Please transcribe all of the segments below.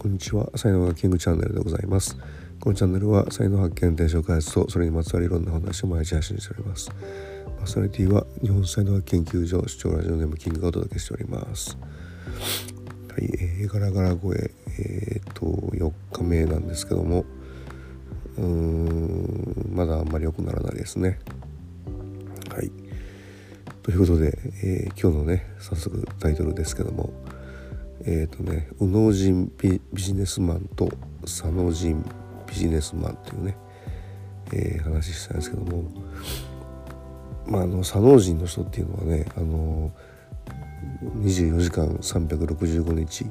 こんにちは。才能がキングチャンネルでございます。このチャンネルは才能発見転職開発とそれにまつわるいろんな話を毎日配信しております。パーソナリティは日本才能学研究所視聴ラジオネームキングがお届けしております。はい、えー、ガラガラ声。えー、っと4日目なんですけども。うーんまだあんまり良くならないですね。はい。ということで、えー、今日のね早速タイトルですけども。えっ、ー、とね右脳人ビジネスマンと左脳人ビジネスマンっていうね、えー、話したんですけどもまああの左脳人の人っていうのはねあの24時間365日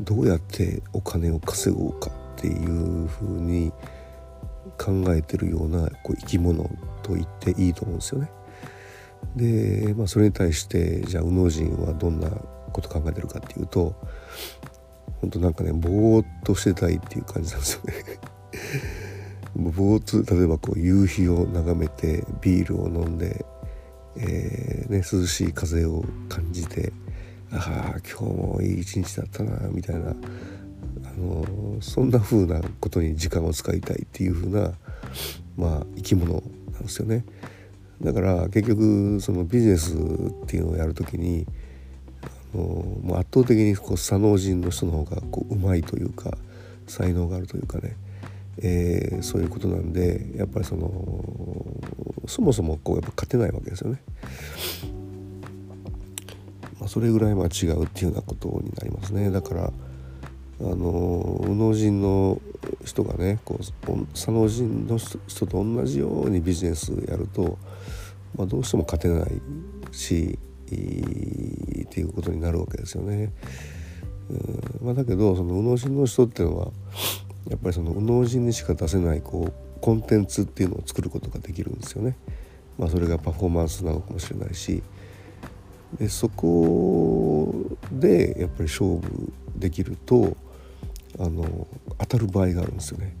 どうやってお金を稼ごうかっていうふうに考えてるようなこう生き物と言っていいと思うんですよね。で、まあ、それに対してじゃあ右脳人はどんなこと考えてるかっていうと本当なんかねぼーっとしてたいっていう感じなんですよね ぼーっと例えばこう夕日を眺めてビールを飲んで、えーね、涼しい風を感じてああ今日もいい一日だったなみたいなあのそんな風なことに時間を使いたいっていう風なまあ生き物なんですよね。だから結局そのビジネスっていうのをやる時にもう圧倒的にこう左脳人の人の方がこううまいというか才能があるというかね、えー、そういうことなんでやっぱりそのそもそもこうやっぱ勝てないわけですよね。まあ、それぐらいまあ違うっていうようなことになりますね。だからあの右脳人の人がねこう左脳人の人と同じようにビジネスやると、まあ、どうしても勝てないしっていうことになるわけですよね。うんまあ、だけどその右脳人の人っていうのはやっぱりその右脳人にしか出せないこうコンテンツっていうのを作ることができるんですよね。まあ、それがパフォーマンスなのかもしれないしでそこでやっぱり勝負できるとあの当たる場合があるんですよね。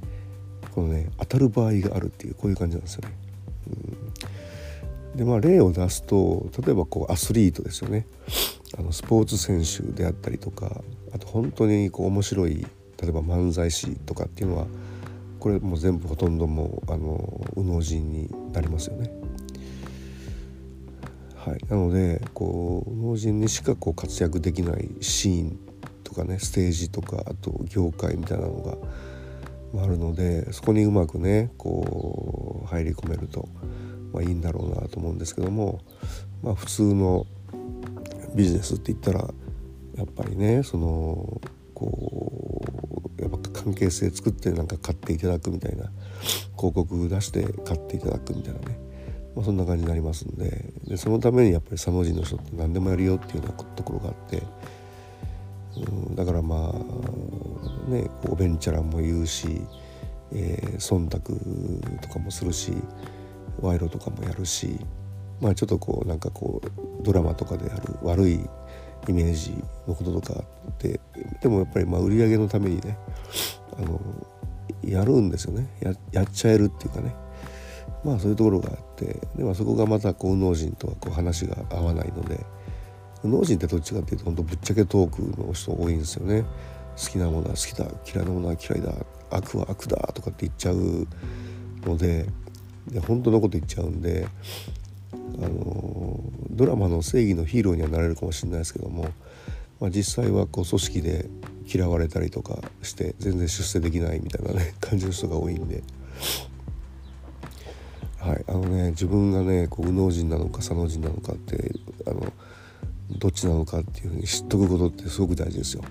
このね当たる場合があるっていうこういう感じなんですよね。うんでまあ例を出すと例えばこうアスリートですよねあのスポーツ選手であったりとかあと本当にこう面白い例えば漫才師とかっていうのはこれもう全部ほとんどもうあの右脳人になりますよね。はい、なのでこう右脳人にしかこう活躍できないシーンとかねステージとかあと業界みたいなのがあるのでそこにうまくねこう入り込めると。まあ、いいんだろうなと思うんですけども、まあ、普通のビジネスって言ったらやっぱりねそのこうやっぱ関係性作ってなんか買っていただくみたいな広告出して買っていただくみたいなね、まあ、そんな感じになりますんででそのためにやっぱり佐野人の人って何でもやるよっていうようなところがあって、うん、だからまあねおべんちゃらも言うし、えー、忖度とかもするし賄賂とかもやるしまあちょっとこうなんかこうドラマとかである悪いイメージのこととかってでもやっぱりまあ売り上げのためにねあのやるんですよね。ややっちゃえるっていうかね。まあそういうところがあってでもそこがまたこう脳人とはこう話が合わないので脳人ってどっちかっていうと本当ぶっちゃけトークの人多いんですよね。好きなものは好きだ嫌いなものは嫌いだ悪は悪だとかって言っちゃうのでで本当のこと言っちゃうんであのドラマの正義のヒーローにはなれるかもしれないですけども、まあ、実際はこう組織で嫌われたりとかして全然出世できないみたいなね 感じの人が多いんで。はい、あのね自分がねこう右脳人なのか左脳人なのかってあのどっちなのかっていうふうに知っとくことってすごく大事ですよ。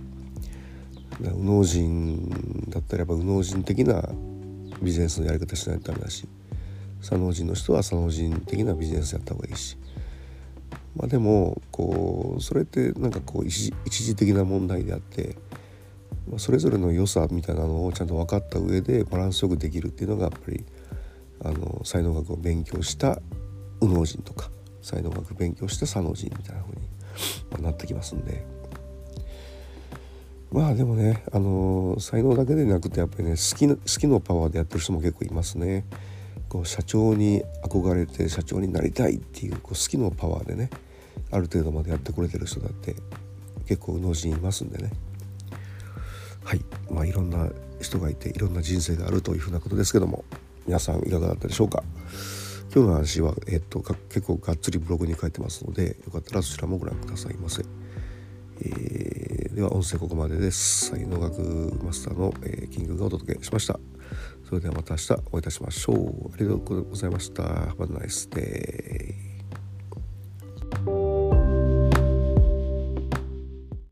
右脳人だったらやっぱ右脳人的なビジネスのやり方しないとダメだし左脳人の人は左脳人的なビジネスやった方がいいしまあでもこうそれってなんかこう一時的な問題であって、まあ、それぞれの良さみたいなのをちゃんと分かった上でバランスよくできるっていうのがやっぱりあの才能学を勉強した右脳人とか才能学勉強した左脳人みたいな風になってきますんで。まあでもね、あの才能だけでなくてやっぱりね好き好きのパワーでやってる人も結構いますね。こう社長に憧れて社長になりたいっていうこう好きのパワーでねある程度までやってこれてる人だって結構脳人いますんでね。はい。まあいろんな人がいていろんな人生があるというふうなことですけども皆さんいかがだったでしょうか。今日の話は、えっと、結構がっつりブログに書いてますのでよかったらそちらもご覧くださいませ、えー、では音声ここまでです。才能学マスターの、えー、キングがお届けしました。それではまた明日お会いいたしましょう。ありがとうございました。Have a nice day